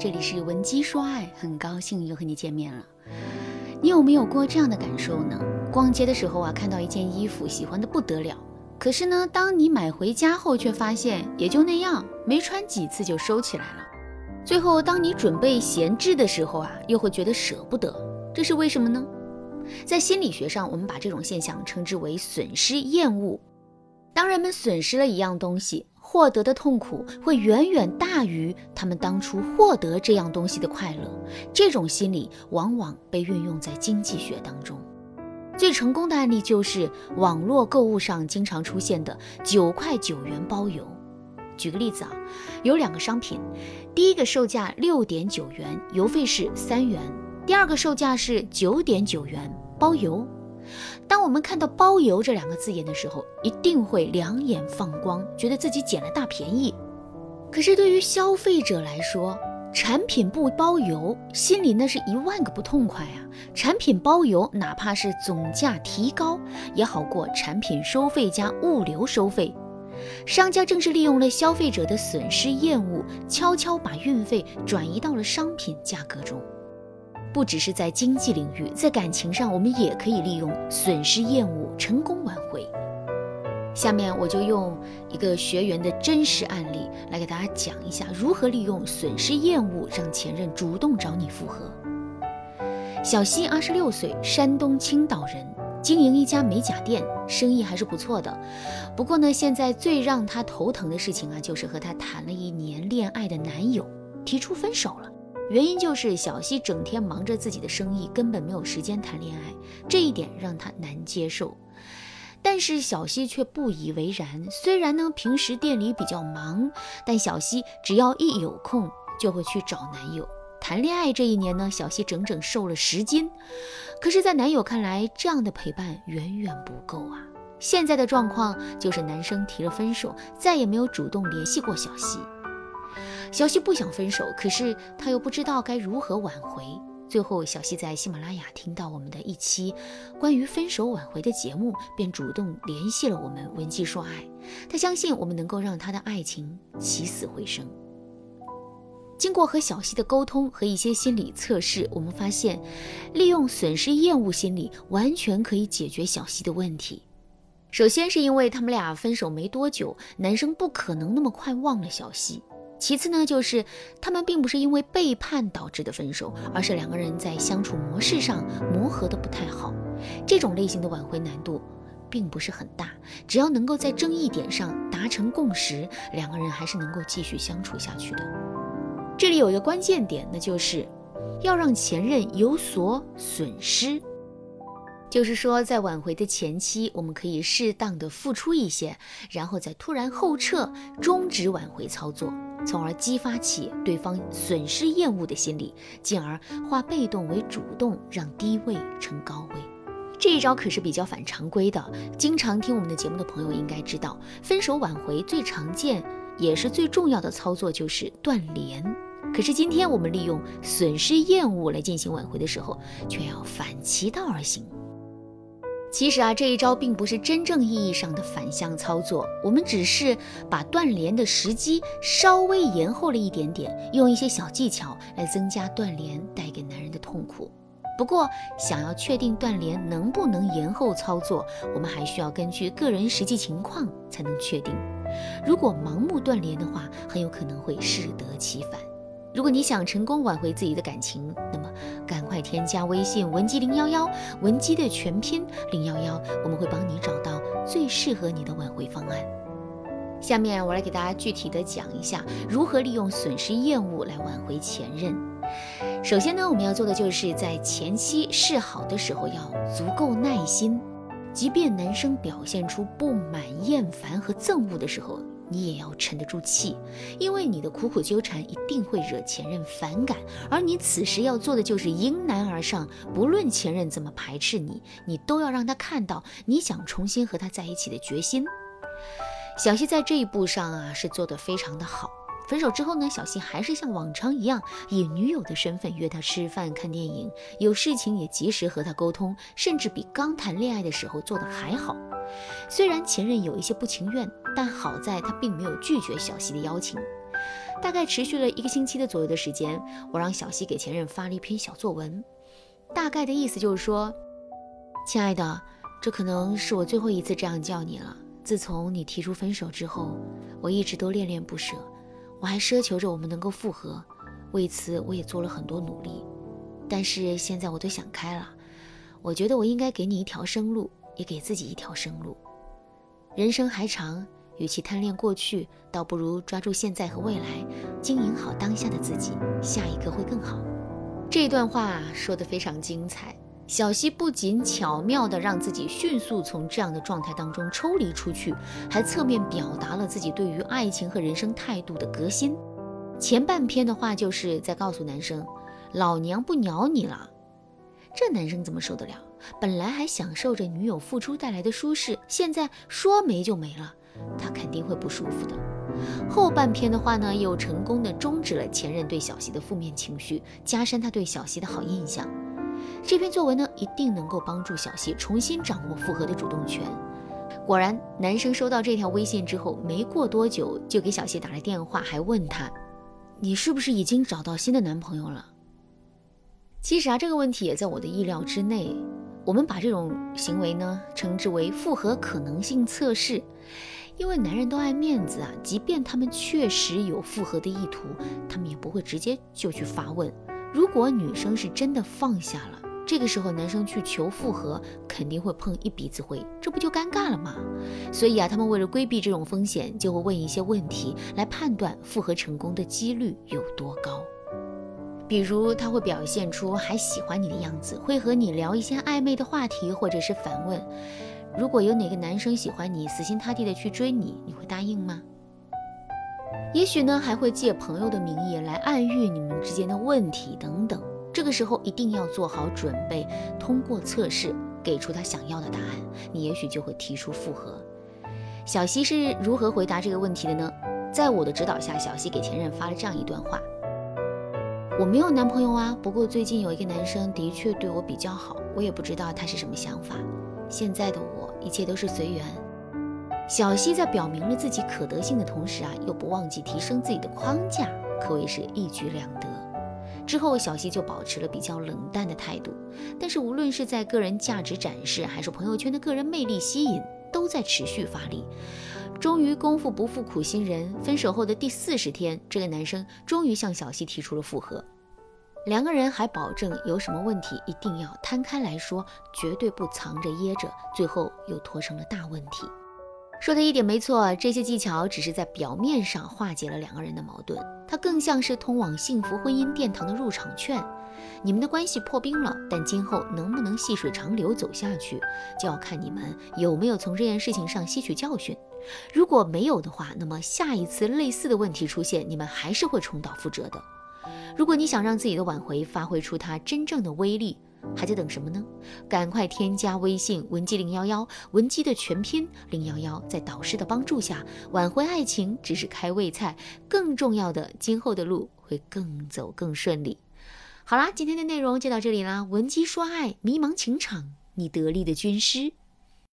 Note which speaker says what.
Speaker 1: 这里是文姬说爱，很高兴又和你见面了。你有没有过这样的感受呢？逛街的时候啊，看到一件衣服，喜欢的不得了，可是呢，当你买回家后，却发现也就那样，没穿几次就收起来了。最后，当你准备闲置的时候啊，又会觉得舍不得，这是为什么呢？在心理学上，我们把这种现象称之为损失厌恶。当人们损失了一样东西，获得的痛苦会远远大于他们当初获得这样东西的快乐。这种心理往往被运用在经济学当中。最成功的案例就是网络购物上经常出现的九块九元包邮。举个例子啊，有两个商品，第一个售价六点九元，邮费是三元；第二个售价是九点九元，包邮。当我们看到“包邮”这两个字眼的时候，一定会两眼放光，觉得自己捡了大便宜。可是对于消费者来说，产品不包邮，心里那是一万个不痛快啊！产品包邮，哪怕是总价提高，也好过产品收费加物流收费。商家正是利用了消费者的损失厌恶，悄悄把运费转移到了商品价格中。不只是在经济领域，在感情上，我们也可以利用损失厌恶成功挽回。下面我就用一个学员的真实案例来给大家讲一下，如何利用损失厌恶让前任主动找你复合。小西二十六岁，山东青岛人。经营一家美甲店，生意还是不错的。不过呢，现在最让她头疼的事情啊，就是和她谈了一年恋爱的男友提出分手了。原因就是小西整天忙着自己的生意，根本没有时间谈恋爱，这一点让她难接受。但是小西却不以为然。虽然呢，平时店里比较忙，但小西只要一有空，就会去找男友。谈恋爱这一年呢，小西整整瘦了十斤。可是，在男友看来，这样的陪伴远远不够啊。现在的状况就是，男生提了分手，再也没有主动联系过小西。小西不想分手，可是他又不知道该如何挽回。最后，小西在喜马拉雅听到我们的一期关于分手挽回的节目，便主动联系了我们文姬说爱。他相信我们能够让他的爱情起死回生。经过和小西的沟通和一些心理测试，我们发现，利用损失厌恶心理完全可以解决小西的问题。首先是因为他们俩分手没多久，男生不可能那么快忘了小西。其次呢，就是他们并不是因为背叛导致的分手，而是两个人在相处模式上磨合的不太好。这种类型的挽回难度并不是很大，只要能够在争议点上达成共识，两个人还是能够继续相处下去的。这里有一个关键点，那就是要让前任有所损失。就是说，在挽回的前期，我们可以适当的付出一些，然后再突然后撤，终止挽回操作，从而激发起对方损失厌恶的心理，进而化被动为主动，让低位成高位。这一招可是比较反常规的。经常听我们的节目的朋友应该知道，分手挽回最常见也是最重要的操作就是断联。可是今天我们利用损失厌恶来进行挽回的时候，却要反其道而行。其实啊，这一招并不是真正意义上的反向操作，我们只是把断联的时机稍微延后了一点点，用一些小技巧来增加断联带给男人的痛苦。不过，想要确定断联能不能延后操作，我们还需要根据个人实际情况才能确定。如果盲目断联的话，很有可能会适得其反。如果你想成功挽回自己的感情，那么赶快添加微信文姬零幺幺，文姬的全拼零幺幺，我们会帮你找到最适合你的挽回方案。下面我来给大家具体的讲一下如何利用损失厌恶来挽回前任。首先呢，我们要做的就是在前期示好的时候要足够耐心，即便男生表现出不满、厌烦和憎恶的时候。你也要沉得住气，因为你的苦苦纠缠一定会惹前任反感，而你此时要做的就是迎难而上，不论前任怎么排斥你，你都要让他看到你想重新和他在一起的决心。小西在这一步上啊是做得非常的好。分手之后呢，小西还是像往常一样以女友的身份约他吃饭、看电影，有事情也及时和他沟通，甚至比刚谈恋爱的时候做的还好。虽然前任有一些不情愿，但好在他并没有拒绝小西的邀请。大概持续了一个星期的左右的时间，我让小西给前任发了一篇小作文，大概的意思就是说，亲爱的，这可能是我最后一次这样叫你了。自从你提出分手之后，我一直都恋恋不舍，我还奢求着我们能够复合，为此我也做了很多努力。但是现在我都想开了，我觉得我应该给你一条生路，也给自己一条生路。人生还长。与其贪恋过去，倒不如抓住现在和未来，经营好当下的自己，下一个会更好。这段话说得非常精彩。小溪不仅巧妙地让自己迅速从这样的状态当中抽离出去，还侧面表达了自己对于爱情和人生态度的革新。前半篇的话就是在告诉男生：“老娘不鸟你了。”这男生怎么受得了？本来还享受着女友付出带来的舒适，现在说没就没了。他肯定会不舒服的。后半篇的话呢，又成功的终止了前任对小溪的负面情绪，加深他对小溪的好印象。这篇作文呢，一定能够帮助小溪重新掌握复合的主动权。果然，男生收到这条微信之后，没过多久就给小溪打了电话，还问他：“你是不是已经找到新的男朋友了？”其实啊，这个问题也在我的意料之内。我们把这种行为呢，称之为复合可能性测试。因为男人都爱面子啊，即便他们确实有复合的意图，他们也不会直接就去发问。如果女生是真的放下了，这个时候男生去求复合，肯定会碰一鼻子灰，这不就尴尬了吗？所以啊，他们为了规避这种风险，就会问一些问题来判断复合成功的几率有多高。比如他会表现出还喜欢你的样子，会和你聊一些暧昧的话题，或者是反问。如果有哪个男生喜欢你，死心塌地的去追你，你会答应吗？也许呢，还会借朋友的名义来暗喻你们之间的问题等等。这个时候一定要做好准备，通过测试给出他想要的答案，你也许就会提出复合。小西是如何回答这个问题的呢？在我的指导下，小西给前任发了这样一段话：我没有男朋友啊，不过最近有一个男生的确对我比较好，我也不知道他是什么想法。现在的我。一切都是随缘。小溪在表明了自己可得性的同时啊，又不忘记提升自己的框架，可谓是一举两得。之后，小溪就保持了比较冷淡的态度，但是无论是在个人价值展示，还是朋友圈的个人魅力吸引，都在持续发力。终于，功夫不负苦心人，分手后的第四十天，这个男生终于向小溪提出了复合。两个人还保证有什么问题一定要摊开来说，绝对不藏着掖着，最后又拖成了大问题。说的一点没错，这些技巧只是在表面上化解了两个人的矛盾，它更像是通往幸福婚姻殿堂的入场券。你们的关系破冰了，但今后能不能细水长流走下去，就要看你们有没有从这件事情上吸取教训。如果没有的话，那么下一次类似的问题出现，你们还是会重蹈覆辙的。如果你想让自己的挽回发挥出它真正的威力，还在等什么呢？赶快添加微信文姬零幺幺，文姬的全拼零幺幺，在导师的帮助下，挽回爱情只是开胃菜，更重要的，今后的路会更走更顺利。好啦，今天的内容就到这里啦，文姬说爱，迷茫情场，你得力的军师。